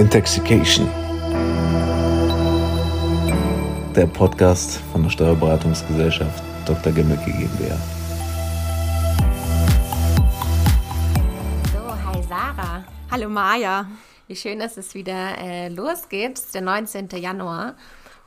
Intoxication. Der Podcast von der Steuerberatungsgesellschaft Dr. Gemmecke GmbH. So, hi Sarah. Hallo Maja. Wie schön, dass es wieder äh, losgeht. Es ist der 19. Januar.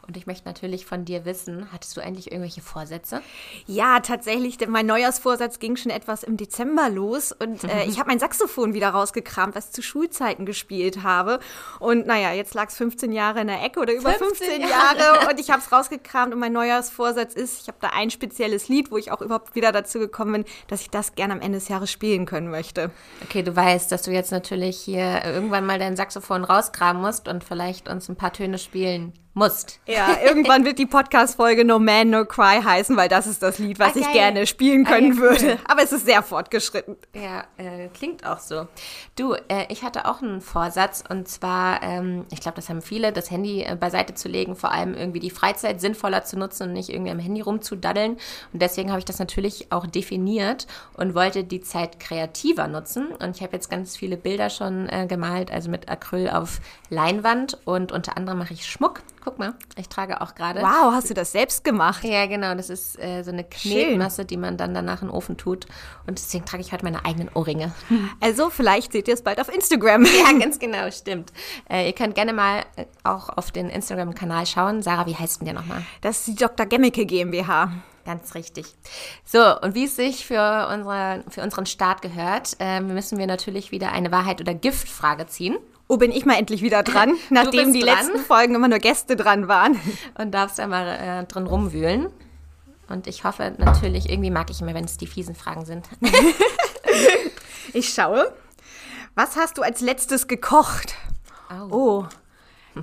Und ich möchte natürlich von dir wissen, hattest du eigentlich irgendwelche Vorsätze? Ja, tatsächlich. Mein Neujahrsvorsatz ging schon etwas im Dezember los und äh, ich habe mein Saxophon wieder rausgekramt, was zu Schulzeiten gespielt habe. Und naja, jetzt lag es 15 Jahre in der Ecke oder über 15, 15 Jahre. Jahre und ich habe es rausgekramt und mein Neujahrsvorsatz ist, ich habe da ein spezielles Lied, wo ich auch überhaupt wieder dazu gekommen bin, dass ich das gerne am Ende des Jahres spielen können möchte. Okay, du weißt, dass du jetzt natürlich hier irgendwann mal dein Saxophon rauskramen musst und vielleicht uns ein paar Töne spielen musst. Ja, irgendwann wird die Podcast-Folge No Man, No Cry heißen, weil das ist das Lied, was okay. ich gerne spielen können okay. würde. Aber es ist sehr fortgeschritten. Ja, äh, klingt auch so. Du, äh, ich hatte auch einen Vorsatz und zwar, ähm, ich glaube, das haben viele, das Handy äh, beiseite zu legen, vor allem irgendwie die Freizeit sinnvoller zu nutzen und nicht irgendwie am Handy rumzudaddeln. Und deswegen habe ich das natürlich auch definiert und wollte die Zeit kreativer nutzen. Und ich habe jetzt ganz viele Bilder schon äh, gemalt, also mit Acryl auf Leinwand und unter anderem mache ich Schmuck Guck mal, ich trage auch gerade. Wow, hast du das selbst gemacht? Ja, genau. Das ist äh, so eine Knetmasse, die man dann danach in den Ofen tut. Und deswegen trage ich heute meine eigenen Ohrringe. Also, vielleicht seht ihr es bald auf Instagram. Ja, ganz genau, stimmt. Äh, ihr könnt gerne mal äh, auch auf den Instagram-Kanal schauen. Sarah, wie heißt denn der nochmal? Das ist die Dr. Gemmicke GmbH. Ganz richtig. So, und wie es sich für, unsere, für unseren Start gehört, äh, müssen wir natürlich wieder eine Wahrheit- oder Gift-Frage ziehen. Oh, bin ich mal endlich wieder dran, nachdem die dran. letzten Folgen immer nur Gäste dran waren. Und darfst ja mal äh, drin rumwühlen. Und ich hoffe natürlich, irgendwie mag ich immer, wenn es die fiesen Fragen sind. ich schaue. Was hast du als letztes gekocht? Oh, oh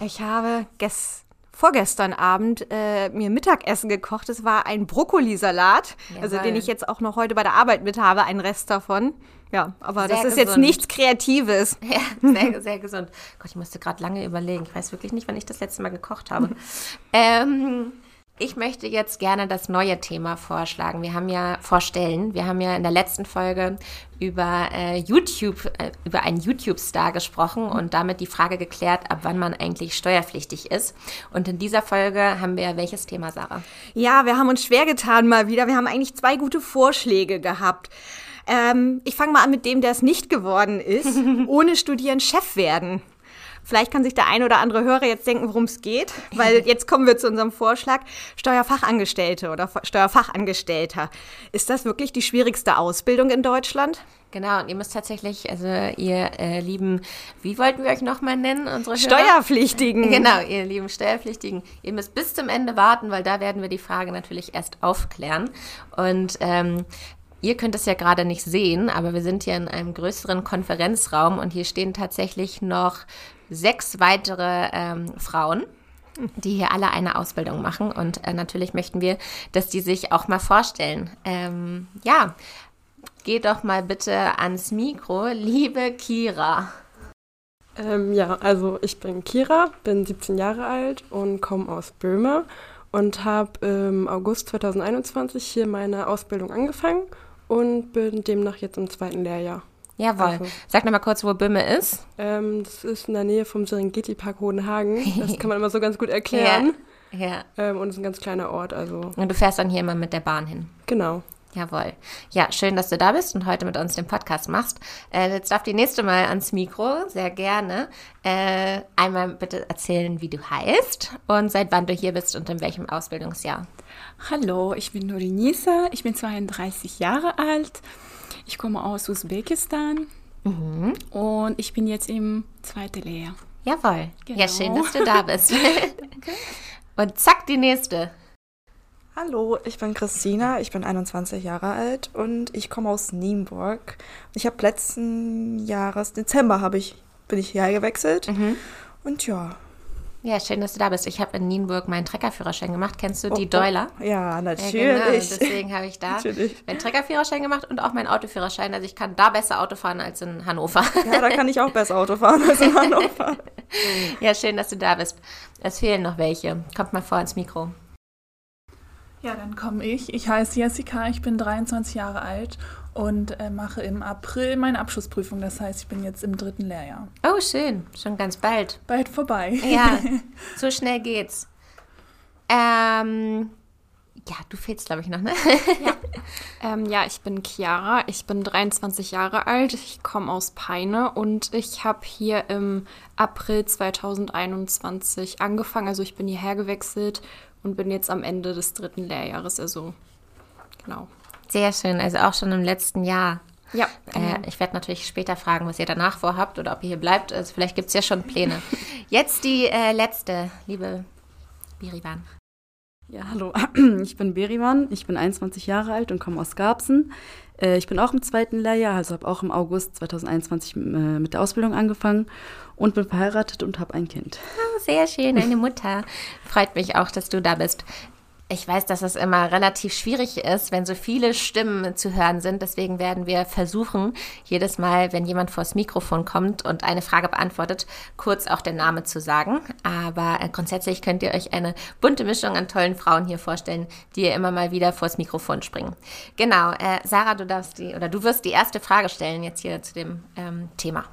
ich habe gestern vorgestern Abend äh, mir Mittagessen gekocht. Es war ein Brokkolisalat, also den ich jetzt auch noch heute bei der Arbeit mit habe, ein Rest davon. Ja, aber sehr das ist gesund. jetzt nichts Kreatives. Ja, sehr, sehr gesund. Gott, ich musste gerade lange überlegen. Ich weiß wirklich nicht, wann ich das letzte Mal gekocht habe. ähm, ich möchte jetzt gerne das neue Thema vorschlagen. Wir haben ja vorstellen, wir haben ja in der letzten Folge über äh, YouTube, äh, über einen YouTube-Star gesprochen und damit die Frage geklärt, ab wann man eigentlich steuerpflichtig ist. Und in dieser Folge haben wir welches Thema, Sarah? Ja, wir haben uns schwer getan mal wieder. Wir haben eigentlich zwei gute Vorschläge gehabt. Ähm, ich fange mal an mit dem, der es nicht geworden ist. Ohne Studieren Chef werden. Vielleicht kann sich der ein oder andere Hörer jetzt denken, worum es geht, weil jetzt kommen wir zu unserem Vorschlag Steuerfachangestellte oder Steuerfachangestellter. Ist das wirklich die schwierigste Ausbildung in Deutschland? Genau, und ihr müsst tatsächlich, also ihr äh, lieben, wie wollten wir euch nochmal nennen, unsere Hörer? Steuerpflichtigen. Genau, ihr lieben Steuerpflichtigen. Ihr müsst bis zum Ende warten, weil da werden wir die Frage natürlich erst aufklären. Und ähm, Ihr könnt es ja gerade nicht sehen, aber wir sind hier in einem größeren Konferenzraum und hier stehen tatsächlich noch sechs weitere ähm, Frauen die hier alle eine Ausbildung machen. Und äh, natürlich möchten wir, dass die sich auch mal vorstellen. Ähm, ja, geh doch mal bitte ans Mikro, liebe Kira. Ähm, ja, also ich bin Kira, bin 17 Jahre alt und komme aus Böhme und habe im August 2021 hier meine Ausbildung angefangen und bin demnach jetzt im zweiten Lehrjahr. Jawohl. Also, Sag nochmal kurz, wo Böhme ist. Ähm, das ist in der Nähe vom Serengeti-Park Hohenhagen. Das kann man immer so ganz gut erklären. ja. ja. Ähm, und es ist ein ganz kleiner Ort. Also. Und du fährst dann hier immer mit der Bahn hin. Genau. Jawohl. Ja, schön, dass du da bist und heute mit uns den Podcast machst. Äh, jetzt darf die nächste mal ans Mikro, sehr gerne. Äh, einmal bitte erzählen, wie du heißt und seit wann du hier bist und in welchem Ausbildungsjahr. Hallo, ich bin Nurinisa, ich bin 32 Jahre alt. Ich komme aus Usbekistan mhm. und ich bin jetzt im zweiten Lehrjahr. Jawohl. Genau. Ja, schön, dass du da bist. okay. Und zack, die nächste. Hallo, ich bin Christina, ich bin 21 Jahre alt und ich komme aus Nienburg. Ich habe letzten Jahres, Dezember habe ich, bin ich hierher gewechselt mhm. und ja. Ja, schön, dass du da bist. Ich habe in Nienburg meinen Treckerführerschein gemacht. Kennst du oh, die oh, Deuler? Ja, natürlich. Ja, genau. Deswegen habe ich da meinen Treckerführerschein gemacht und auch meinen Autoführerschein. Also ich kann da besser Auto fahren als in Hannover. Ja, da kann ich auch besser Auto fahren als in Hannover. ja, schön, dass du da bist. Es fehlen noch welche. Kommt mal vor ins Mikro. Ja, dann komme ich. Ich heiße Jessica, ich bin 23 Jahre alt und äh, mache im April meine Abschlussprüfung. Das heißt, ich bin jetzt im dritten Lehrjahr. Oh, schön. Schon ganz bald. Bald vorbei. Ja, so schnell geht's. Ähm, ja, du fehlst, glaube ich, noch, ne? Ähm, ja, ich bin Chiara, ich bin 23 Jahre alt, ich komme aus Peine und ich habe hier im April 2021 angefangen. Also ich bin hierher gewechselt und bin jetzt am Ende des dritten Lehrjahres, also genau. Sehr schön. Also auch schon im letzten Jahr. Ja, Äh, ich werde natürlich später fragen, was ihr danach vorhabt oder ob ihr hier bleibt. Also vielleicht gibt es ja schon Pläne. Jetzt die äh, letzte, liebe Birivan. Ja, hallo, ich bin Berivan, ich bin 21 Jahre alt und komme aus Garbsen. Äh, Ich bin auch im zweiten Lehrjahr, also habe auch im August 2021 äh, mit der Ausbildung angefangen und bin verheiratet und habe ein Kind. Oh, sehr schön, eine Mutter. Freut mich auch, dass du da bist. Ich weiß, dass es immer relativ schwierig ist, wenn so viele Stimmen zu hören sind. Deswegen werden wir versuchen, jedes Mal, wenn jemand vors Mikrofon kommt und eine Frage beantwortet, kurz auch den Namen zu sagen. Aber äh, grundsätzlich könnt ihr euch eine bunte Mischung an tollen Frauen hier vorstellen, die ihr immer mal wieder vors Mikrofon springen. Genau, äh, Sarah, du darfst die oder du wirst die erste Frage stellen jetzt hier zu dem ähm, Thema.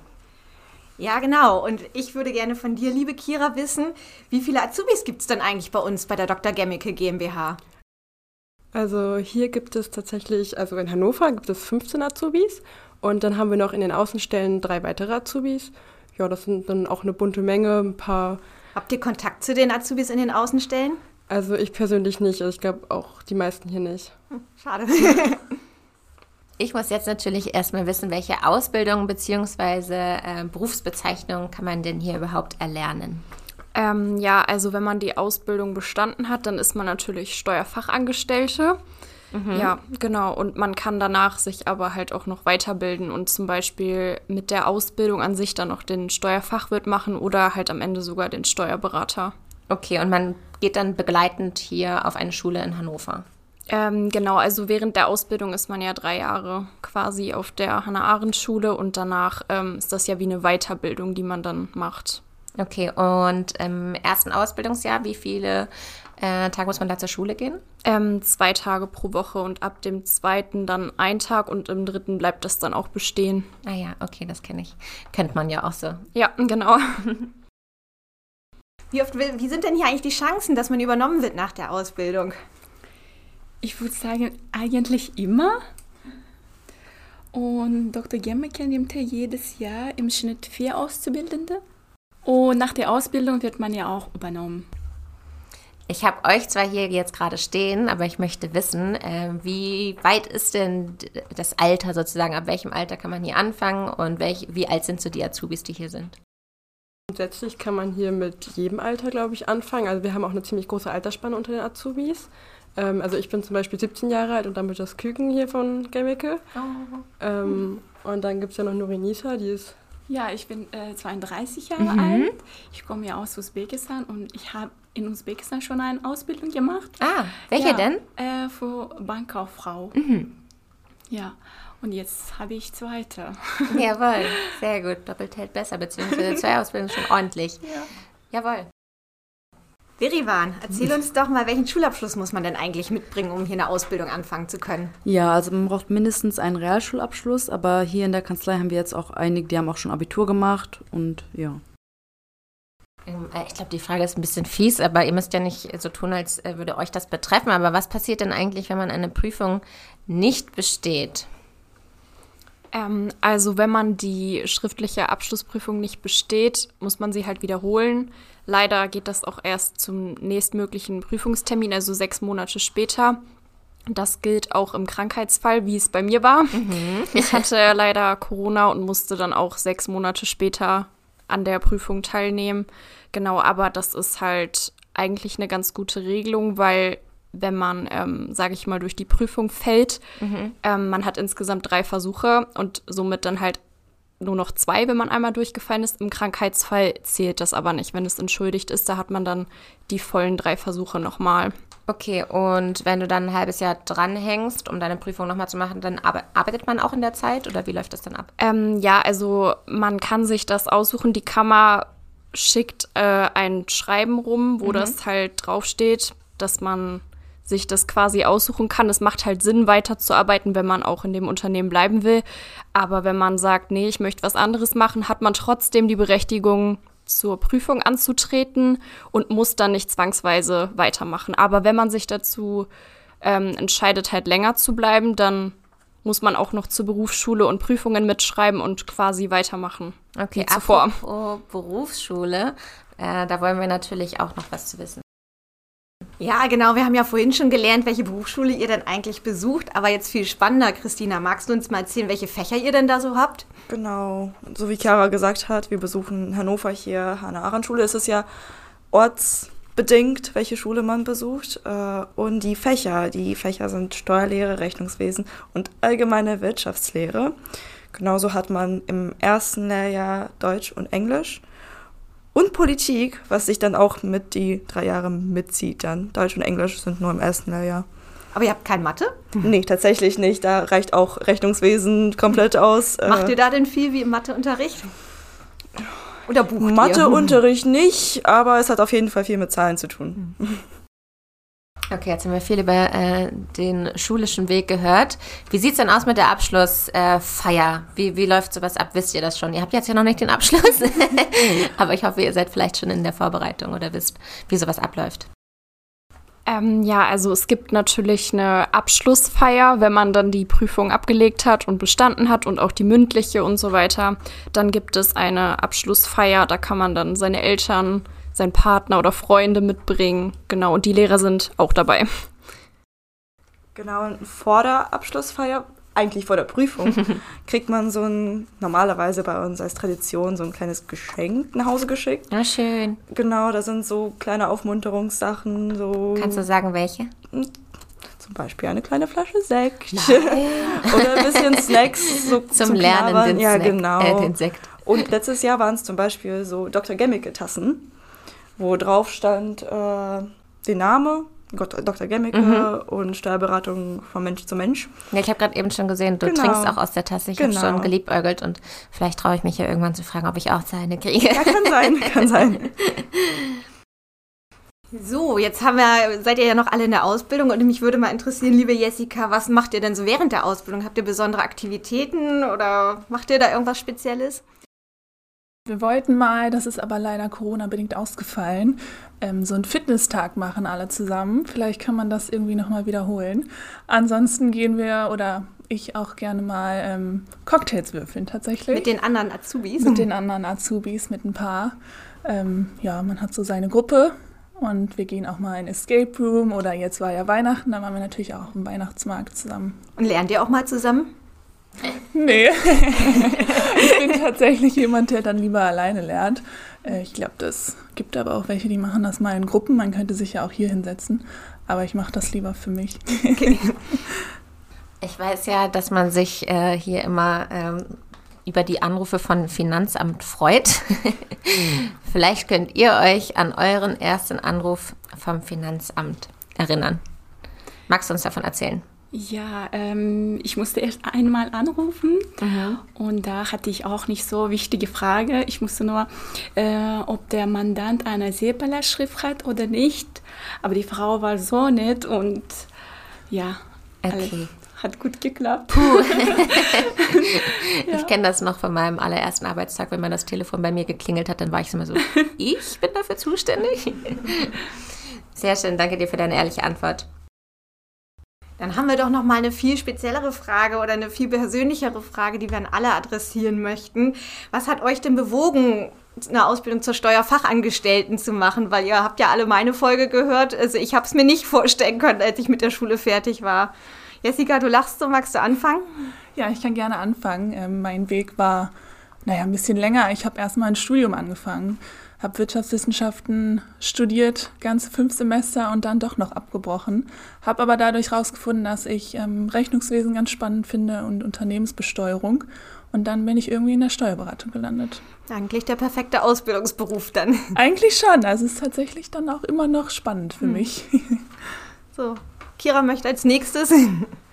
Ja, genau. Und ich würde gerne von dir, liebe Kira, wissen, wie viele Azubis gibt es denn eigentlich bei uns bei der Dr. Gemmicke GmbH? Also hier gibt es tatsächlich, also in Hannover gibt es 15 Azubis und dann haben wir noch in den Außenstellen drei weitere Azubis. Ja, das sind dann auch eine bunte Menge, ein paar, Habt ihr Kontakt zu den Azubis in den Außenstellen? also ich persönlich nicht, also ich glaube auch die meisten hier nicht. Schade. Ich muss jetzt natürlich erstmal wissen, welche Ausbildung bzw. Äh, Berufsbezeichnung kann man denn hier überhaupt erlernen? Ähm, ja, also wenn man die Ausbildung bestanden hat, dann ist man natürlich Steuerfachangestellte. Ja, genau. Und man kann danach sich aber halt auch noch weiterbilden und zum Beispiel mit der Ausbildung an sich dann noch den Steuerfachwirt machen oder halt am Ende sogar den Steuerberater. Okay, und man geht dann begleitend hier auf eine Schule in Hannover. Ähm, genau, also während der Ausbildung ist man ja drei Jahre quasi auf der Hannah-Arendt-Schule und danach ähm, ist das ja wie eine Weiterbildung, die man dann macht. Okay, und im ersten Ausbildungsjahr, wie viele äh, Tage muss man da zur Schule gehen? Ähm, zwei Tage pro Woche und ab dem zweiten dann ein Tag und im dritten bleibt das dann auch bestehen. Ah ja, okay, das kenne ich. Kennt man ja auch so. Ja, genau. Wie, oft, will- wie sind denn hier eigentlich die Chancen, dass man übernommen wird nach der Ausbildung? Ich würde sagen, eigentlich immer. Und Dr. Gemmeke nimmt ja jedes Jahr im Schnitt vier Auszubildende. Und nach der Ausbildung wird man ja auch übernommen. Ich habe euch zwar hier jetzt gerade stehen, aber ich möchte wissen, äh, wie weit ist denn das Alter sozusagen? Ab welchem Alter kann man hier anfangen und welch, wie alt sind so die Azubis, die hier sind? Grundsätzlich kann man hier mit jedem Alter, glaube ich, anfangen. Also wir haben auch eine ziemlich große Altersspanne unter den Azubis. Ähm, also ich bin zum Beispiel 17 Jahre alt und dann wird das Küken hier von Gemmicke. Ähm, und dann gibt es ja noch Nurinisa, die ist Ja, ich bin äh, 32 Jahre alt. Ich komme ja aus Usbekistan und ich habe in Usbekistan schon eine Ausbildung gemacht. Ah, welche ja, denn? Äh, für Bankkauffrau. Ja, und jetzt habe ich zweite. Jawohl, sehr gut. Doppelt hält besser, beziehungsweise zwei Ausbildungen schon ordentlich. Jawohl. Verivan, erzähl uns doch mal, welchen Schulabschluss muss man denn eigentlich mitbringen, um hier eine Ausbildung anfangen zu können? Ja, also man braucht mindestens einen Realschulabschluss, aber hier in der Kanzlei haben wir jetzt auch einige, die haben auch schon Abitur gemacht und ja. Ähm, äh, Ich glaube, die Frage ist ein bisschen fies, aber ihr müsst ja nicht so tun, als äh, würde euch das betreffen. Aber was passiert denn eigentlich, wenn man eine Prüfung nicht besteht? Ähm, also wenn man die schriftliche Abschlussprüfung nicht besteht, muss man sie halt wiederholen. Leider geht das auch erst zum nächstmöglichen Prüfungstermin, also sechs Monate später. Das gilt auch im Krankheitsfall, wie es bei mir war. Ich hatte leider Corona und musste dann auch sechs Monate später an der Prüfung teilnehmen. Genau, aber das ist halt eigentlich eine ganz gute Regelung, weil wenn man, ähm, sage ich mal, durch die Prüfung fällt, ähm, man hat insgesamt drei Versuche und somit dann halt nur noch zwei, wenn man einmal durchgefallen ist. Im Krankheitsfall zählt das aber nicht. Wenn es entschuldigt ist, da hat man dann die vollen drei Versuche nochmal. Okay, und wenn du dann ein halbes Jahr dranhängst, um deine Prüfung nochmal zu machen, dann arbe- arbeitet man auch in der Zeit oder wie läuft das dann ab? Ähm, ja, also man kann sich das aussuchen. Die Kammer schickt äh, ein Schreiben rum, wo das halt draufsteht, dass man sich das quasi aussuchen kann. Es macht halt Sinn, weiterzuarbeiten, wenn man auch in dem Unternehmen bleiben will. Aber wenn man sagt, nee, ich möchte was anderes machen, hat man trotzdem die Berechtigung, zur Prüfung anzutreten und muss dann nicht zwangsweise weitermachen. Aber wenn man sich dazu ähm, entscheidet, halt länger zu bleiben, dann muss man auch noch zur Berufsschule und Prüfungen mitschreiben und quasi weitermachen. Okay, zuvor. Berufsschule, äh, da wollen wir natürlich auch noch was zu wissen. Ja, genau. Wir haben ja vorhin schon gelernt, welche Berufsschule ihr denn eigentlich besucht. Aber jetzt viel spannender, Christina. Magst du uns mal erzählen, welche Fächer ihr denn da so habt? Genau. So wie Chiara gesagt hat, wir besuchen Hannover hier, Hannah-Arendt-Schule. Es ist ja ortsbedingt, welche Schule man besucht. Äh, Und die Fächer, die Fächer sind Steuerlehre, Rechnungswesen und allgemeine Wirtschaftslehre. Genauso hat man im ersten Lehrjahr Deutsch und Englisch. Und Politik, was sich dann auch mit die drei Jahre mitzieht dann. Deutsch und Englisch sind nur im ersten Lehrjahr. Aber ihr habt kein Mathe? Nee, tatsächlich nicht. Da reicht auch Rechnungswesen komplett aus. Äh, Macht ihr da denn viel wie im Matheunterricht? Oder bucht ihr? Matheunterricht nicht, aber es hat auf jeden Fall viel mit Zahlen zu tun. Okay, jetzt haben wir viel über äh, den schulischen Weg gehört. Wie sieht's denn aus mit der Abschlussfeier? Äh, wie, wie läuft sowas ab? Wisst ihr das schon? Ihr habt jetzt ja noch nicht den Abschluss, aber ich hoffe, ihr seid vielleicht schon in der Vorbereitung oder wisst, wie sowas abläuft. Ähm, ja, also es gibt natürlich eine Abschlussfeier, wenn man dann die Prüfung abgelegt hat und bestanden hat und auch die mündliche und so weiter. Dann gibt es eine Abschlussfeier, da kann man dann seine Eltern, seinen Partner oder Freunde mitbringen. Genau, und die Lehrer sind auch dabei. Genau, und vor der Abschlussfeier, eigentlich vor der Prüfung, kriegt man so ein, normalerweise bei uns als Tradition, so ein kleines Geschenk nach Hause geschickt. Na schön. Genau, da sind so kleine Aufmunterungssachen, so Kannst du sagen, welche? zum Beispiel eine kleine Flasche Sekt. Oder ein bisschen Snacks. So Zum, Lernen Knabbern. den, Ja, Snack, genau. äh, den Sekt. Und letztes Jahr waren es zum Beispiel so Dr. Gemmicke-Tassen, wo drauf stand äh, der Name, Dr. Gemmicke Mhm. und Steuerberatung von Mensch zu Mensch. Ja, ich habe gerade eben schon gesehen, du Genau. trinkst auch aus der Tasse. Ich Genau. habe schon geliebäugelt und vielleicht traue ich mich ja irgendwann zu fragen, ob ich auch seine kriege. Ja, kann sein, kann sein. So, jetzt haben wir, seid ihr ja noch alle in der Ausbildung und mich würde mal interessieren, liebe Jessica, was macht ihr denn so während der Ausbildung? Habt ihr besondere Aktivitäten oder macht ihr da irgendwas Spezielles? Wir wollten mal, das ist aber leider Corona-bedingt ausgefallen, ähm, so einen Fitnesstag machen alle zusammen. Vielleicht kann man das irgendwie nochmal wiederholen. Ansonsten gehen wir oder ich auch gerne mal ähm, Cocktails würfeln tatsächlich. Mit den anderen Azubis? mit den anderen Azubis, mit ein paar. Ähm, ja, man hat so seine Gruppe und wir gehen auch mal in Escape Room oder jetzt war ja Weihnachten, da waren wir natürlich auch im Weihnachtsmarkt zusammen. Und lernt ihr auch mal zusammen? Nee, ich bin tatsächlich jemand, der dann lieber alleine lernt. Äh, ich glaube, das gibt aber auch welche, die machen das mal in Gruppen. Man könnte sich ja auch hier hinsetzen, aber ich mache das lieber für mich. Ich weiß ja, dass man sich äh, hier immer ähm, über die Anrufe von Finanzamt freut. Vielleicht könnt ihr euch an euren ersten Anruf vom Finanzamt erinnern. Magst du uns davon erzählen? Ja, ähm, ich musste erst einmal anrufen und da hatte ich auch nicht so wichtige Frage. Ich musste nur, äh, ob der Mandant eine SEPALA-Schrift hat oder nicht. Aber die Frau war so nett und ja, Okay. hat gut geklappt. Ich kenne das noch von meinem allerersten Arbeitstag, wenn man das Telefon bei mir geklingelt hat, dann war ich immer so, ich bin dafür zuständig. Sehr schön, danke dir für deine ehrliche Antwort. Dann haben wir doch noch mal eine viel speziellere Frage oder eine viel persönlichere Frage, die wir an alle adressieren möchten. Was hat euch denn bewogen, eine Ausbildung zur Steuerfachangestellten zu machen? Weil ihr habt ja alle meine Folge gehört. Also ich habe es mir nicht vorstellen können, als ich mit der Schule fertig war. Jessica, du lachst so, magst du anfangen? Ja, ich kann gerne anfangen. Ähm, mein Weg war, naja, ein bisschen länger. Ich habe erstmal ein Studium angefangen, habe Wirtschaftswissenschaften studiert, ganze fünf Semester und dann doch noch abgebrochen. Habe aber dadurch herausgefunden, dass ich ähm, Rechnungswesen ganz spannend finde und Unternehmensbesteuerung. Und dann bin ich irgendwie in der Steuerberatung gelandet. Eigentlich der perfekte Ausbildungsberuf dann. Eigentlich schon. Also es ist tatsächlich dann auch immer noch spannend für mich. So, Kira möchte als nächstes.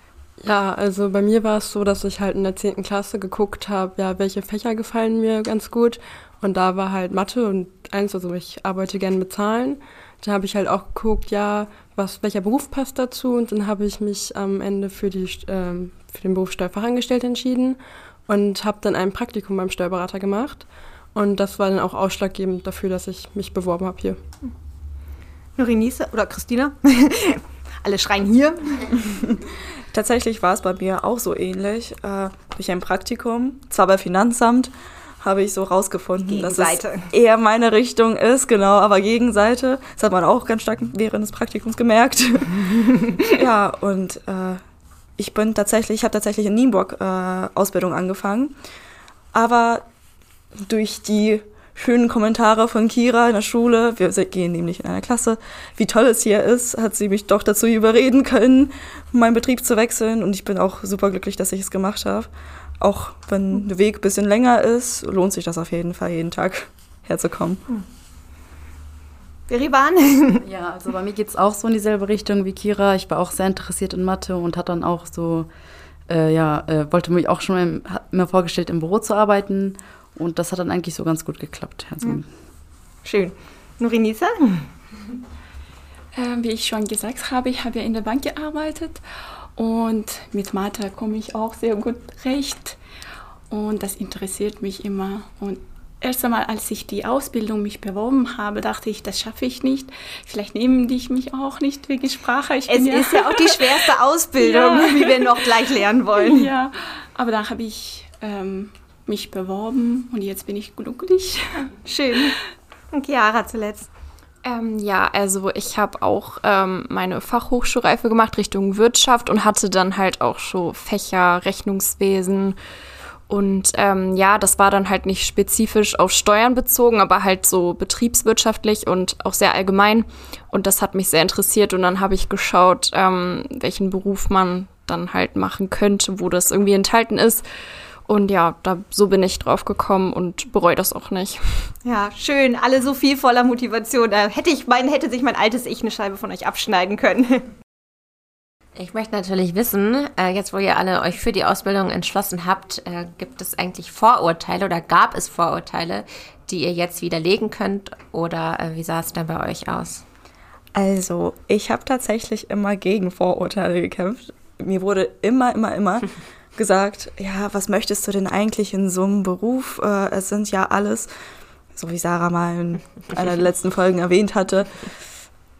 Ja, also bei mir war es so, dass ich halt in der 10. Klasse geguckt habe, ja, welche Fächer gefallen mir ganz gut. Und da war halt Mathe und eins, also ich arbeite gerne mit Zahlen. Da habe ich halt auch geguckt, ja, was, welcher Beruf passt dazu. Und dann habe ich mich am Ende für, die, ähm, für den Beruf Steuerfachangestellte entschieden und habe dann ein Praktikum beim Steuerberater gemacht. Und das war dann auch ausschlaggebend dafür, dass ich mich beworben habe hier. Norinise oder Christina? Alle schreien hier. Tatsächlich war es bei mir auch so ähnlich. Äh, durch ein Praktikum, zwar bei Finanzamt, habe ich so rausgefunden, dass es eher meine Richtung ist, genau, aber Gegenseite. Das hat man auch ganz stark während des Praktikums gemerkt. ja, und äh, ich bin tatsächlich, ich habe tatsächlich in Nienburg äh, Ausbildung angefangen, aber durch die schönen Kommentare von Kira in der Schule, wir gehen nämlich in einer Klasse, wie toll es hier ist, hat sie mich doch dazu überreden können, meinen Betrieb zu wechseln und ich bin auch super glücklich, dass ich es gemacht habe. Auch wenn der Weg ein bisschen länger ist, lohnt sich das auf jeden Fall, jeden Tag herzukommen. Beriban? Ja, also bei mir geht es auch so in dieselbe Richtung wie Kira. Ich war auch sehr interessiert in Mathe und hat dann auch so, äh, ja, äh, wollte mich auch schon im, mir vorgestellt, im Büro zu arbeiten und das hat dann eigentlich so ganz gut geklappt. Also, ja. Schön. Nurinisa? Äh, wie ich schon gesagt habe, ich habe ja in der Bank gearbeitet und mit Mathe komme ich auch sehr gut recht und das interessiert mich immer. Und erst einmal, als ich die Ausbildung mich beworben habe, dachte ich, das schaffe ich nicht. Vielleicht nehmen die mich auch nicht wegen Sprache. Ich es ja ist ja auch die schwerste Ausbildung, ja. wie wir noch gleich lernen wollen. Ja, aber dann habe ich ähm, mich beworben und jetzt bin ich glücklich. Schön. Und Chiara zuletzt. Ähm, ja, also ich habe auch ähm, meine Fachhochschulreife gemacht Richtung Wirtschaft und hatte dann halt auch so Fächer Rechnungswesen und ähm, ja, das war dann halt nicht spezifisch auf Steuern bezogen, aber halt so betriebswirtschaftlich und auch sehr allgemein. Und das hat mich sehr interessiert und dann habe ich geschaut, ähm, welchen Beruf man dann halt machen könnte, wo das irgendwie enthalten ist. Und ja, da so bin ich drauf gekommen und bereue das auch nicht. Ja, schön. Alle so viel voller Motivation. Da hätte ich mein, hätte sich mein altes Ich eine Scheibe von euch abschneiden können. Ich möchte natürlich wissen, äh, jetzt wo ihr alle euch für die Ausbildung entschlossen habt, äh, gibt es eigentlich Vorurteile oder gab es Vorurteile, die ihr jetzt widerlegen könnt oder äh, wie sah es denn bei euch aus? Also, ich habe tatsächlich immer gegen Vorurteile gekämpft. Mir wurde immer, immer, immer gesagt, ja, was möchtest du denn eigentlich in so einem Beruf? Äh, es sind ja alles, so wie Sarah mal in einer der letzten Folgen erwähnt hatte,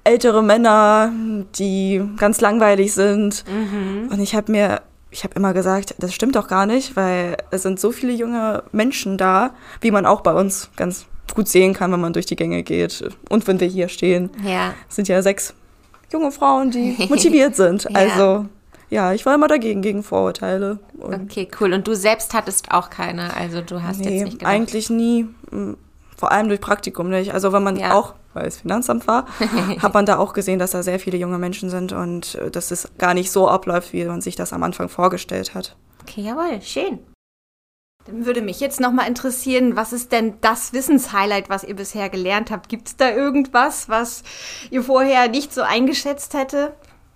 ältere Männer, die ganz langweilig sind. Mhm. Und ich habe mir, ich habe immer gesagt, das stimmt doch gar nicht, weil es sind so viele junge Menschen da, wie man auch bei uns ganz gut sehen kann, wenn man durch die Gänge geht. Und wenn wir hier stehen, ja. sind ja sechs junge Frauen, die motiviert sind. ja. Also ja, ich war immer dagegen, gegen Vorurteile. okay, cool. Und du selbst hattest auch keine, also du hast nee, jetzt nicht gedacht. eigentlich nie. Vor allem durch Praktikum nicht. Also wenn man ja. auch, weil es Finanzamt war, hat man da auch gesehen, dass da sehr viele junge Menschen sind und äh, dass es gar nicht so abläuft, wie man sich das am Anfang vorgestellt hat. Okay, jawohl, schön. Dann würde mich jetzt nochmal interessieren, was ist denn das Wissenshighlight, was ihr bisher gelernt habt? Gibt es da irgendwas, was ihr vorher nicht so eingeschätzt hätte?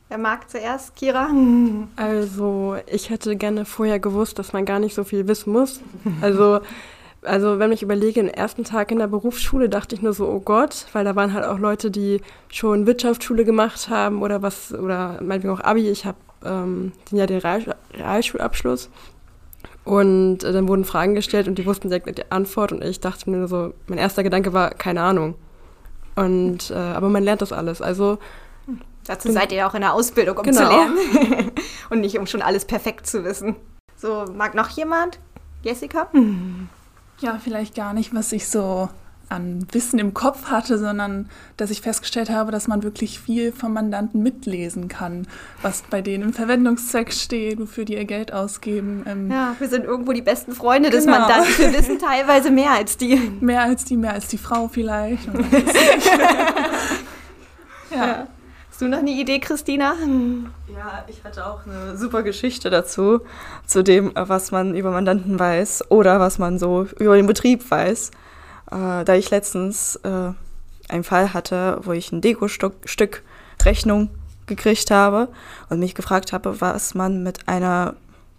Wer mag zuerst? Kira? Also, ich hätte gerne vorher gewusst, dass man gar nicht so viel wissen muss. Also, also wenn ich überlege, den ersten Tag in der Berufsschule dachte ich nur so, oh Gott, weil da waren halt auch Leute, die schon Wirtschaftsschule gemacht haben oder was, oder meinetwegen auch Abi. Ich habe ähm, ja den Real Realschulabschluss. Und äh, dann wurden Fragen gestellt und die wussten direkt die Antwort und ich dachte mir nur so, mein erster Gedanke war, keine Ahnung. Und, äh, aber man lernt das alles. Also Dazu seid ihr auch in der Ausbildung, um genau. zu lernen. und nicht, um schon alles perfekt zu wissen. So, mag noch jemand? Jessica? Ja, vielleicht gar nicht, was ich so an Wissen im Kopf hatte, sondern dass ich festgestellt habe, dass man wirklich viel vom Mandanten mitlesen kann, was bei denen im Verwendungszweck steht, wofür die ihr Geld ausgeben. Ähm ja, wir sind irgendwo die besten Freunde genau. des Mandanten. Wir wissen teilweise mehr als die. Mehr als die, mehr als die Frau vielleicht. ja. ja. Hast du noch eine Idee, Christina? Ja, ich hatte auch eine super Geschichte dazu, zu dem, was man über Mandanten weiß oder was man so über den Betrieb weiß. Äh, da ich letztens äh, einen Fall hatte, wo ich ein Deko-Stück Rechnung gekriegt habe und mich gefragt habe, was man mit einer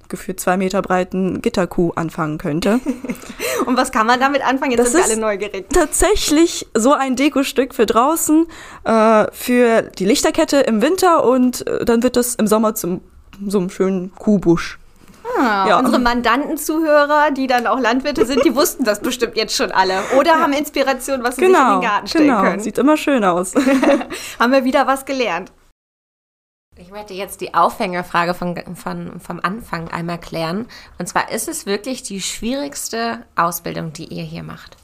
gefühlt zwei Meter breiten Gitterkuh anfangen könnte. Und was kann man damit anfangen? Jetzt Das sind wir ist alle neugierig. Tatsächlich so ein Dekostück für draußen, äh, für die Lichterkette im Winter und äh, dann wird das im Sommer zum so einem schönen Kuhbusch. Ah, Ja. Unsere Mandanten-Zuhörer, die dann auch Landwirte sind, die wussten das bestimmt jetzt schon alle. Oder haben Inspiration, was sie sich in Genau, den Garten stellen genau. können. Sieht immer schön aus. haben wir wieder was gelernt. Ich möchte jetzt die Aufhängerfrage von, von, vom Anfang einmal klären. Und zwar ist es wirklich die schwierigste Ausbildung, die ihr hier macht?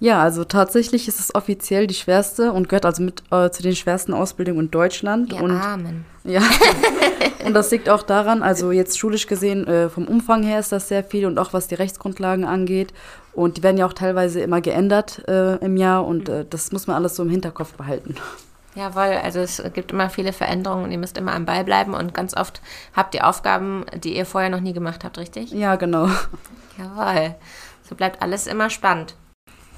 Ja, also tatsächlich ist es offiziell die schwerste und gehört also mit äh, zu den schwersten Ausbildungen in Deutschland. Wir und Armen. Ja, und das liegt auch daran, also jetzt schulisch gesehen, äh, vom Umfang her ist das sehr viel und auch was die Rechtsgrundlagen angeht. Und die werden ja auch teilweise immer geändert äh, im Jahr und äh, das muss man alles so im Hinterkopf behalten. Jawohl, also es gibt immer viele Veränderungen und ihr müsst immer am Ball bleiben und ganz oft habt ihr Aufgaben, die ihr vorher noch nie gemacht habt, richtig? Ja, genau. Jawohl. So bleibt alles immer spannend.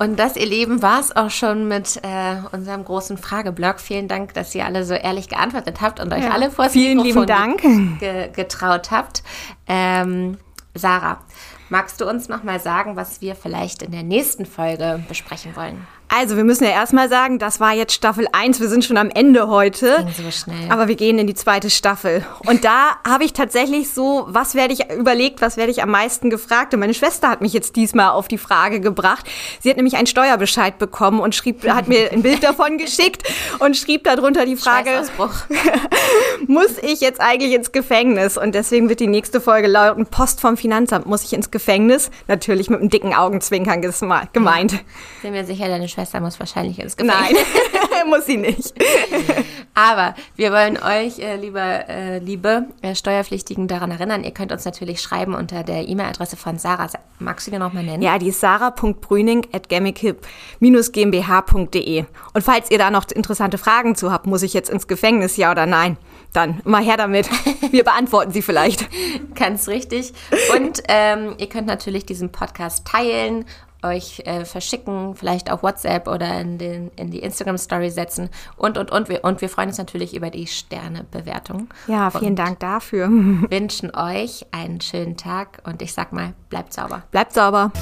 Und das, ihr Lieben, war es auch schon mit äh, unserem großen Frageblock. Vielen Dank, dass ihr alle so ehrlich geantwortet habt und euch Ja, alle vor vielen lieben Dank. Ge getraut habt. Ähm, Sarah, magst du uns noch mal sagen, was wir vielleicht in der nächsten Folge besprechen wollen? Also, wir müssen ja erstmal sagen, das war jetzt Staffel 1. Wir sind schon am Ende heute. Ging so schnell. Aber wir gehen in die zweite Staffel. Und da habe ich tatsächlich so, was werde ich überlegt, was werde ich am meisten gefragt? Und meine Schwester hat mich jetzt diesmal auf die Frage gebracht. Sie hat nämlich einen Steuerbescheid bekommen und schrieb, hat mir ein Bild davon geschickt und schrieb darunter die Frage, muss ich jetzt eigentlich ins Gefängnis? Und deswegen wird die nächste Folge lauten, Post vom Finanzamt, muss ich ins Gefängnis? Natürlich mit einem dicken Augenzwinkern gemeint. Bin mir sicher, deine Schwester muss wahrscheinlich ins Gefängnis. Nein, muss sie nicht. Aber wir wollen euch, äh, lieber, äh, liebe äh, Steuerpflichtigen, daran erinnern, ihr könnt uns natürlich schreiben unter der E-Mail-Adresse von Sarah. Sa- Magst du die nochmal nennen? Ja, die ist sarah.brüning.gemmicke-gmbh.de. Und falls ihr da noch interessante Fragen zu habt, muss ich jetzt ins Gefängnis, ja oder nein? Dann mal her damit. Wir beantworten sie vielleicht. Ganz richtig. Und ähm, ihr könnt natürlich diesen Podcast teilen, euch äh, verschicken, vielleicht auf WhatsApp oder in, den, in die Instagram-Story setzen und, und, und. Wir, und wir freuen uns natürlich über die Sternebewertung. Ja, vielen Dank dafür. wünschen euch einen schönen Tag und ich sag mal, bleibt sauber. Bleibt sauber.